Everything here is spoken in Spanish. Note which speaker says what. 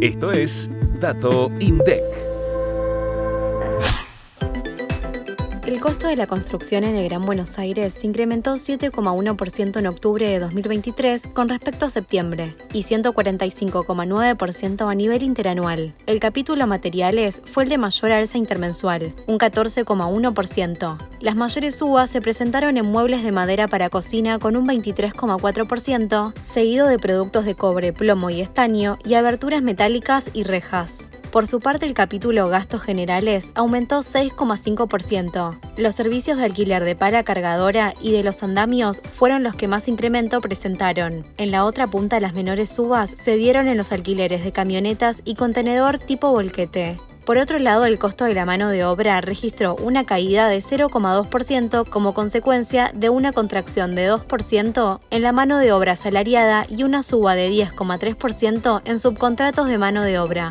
Speaker 1: Esto es Dato INDEC.
Speaker 2: El costo de la construcción en el Gran Buenos Aires se incrementó 7,1% en octubre de 2023 con respecto a septiembre y 145,9% a nivel interanual. El capítulo materiales fue el de mayor alza intermensual, un 14,1%. Las mayores subas se presentaron en muebles de madera para cocina con un 23,4%, seguido de productos de cobre, plomo y estaño y aberturas metálicas y rejas. Por su parte, el capítulo Gastos Generales aumentó 6,5%. Los servicios de alquiler de pala cargadora y de los andamios fueron los que más incremento presentaron. En la otra punta, las menores subas se dieron en los alquileres de camionetas y contenedor tipo volquete. Por otro lado, el costo de la mano de obra registró una caída de 0,2% como consecuencia de una contracción de 2% en la mano de obra salariada y una suba de 10,3% en subcontratos de mano de obra.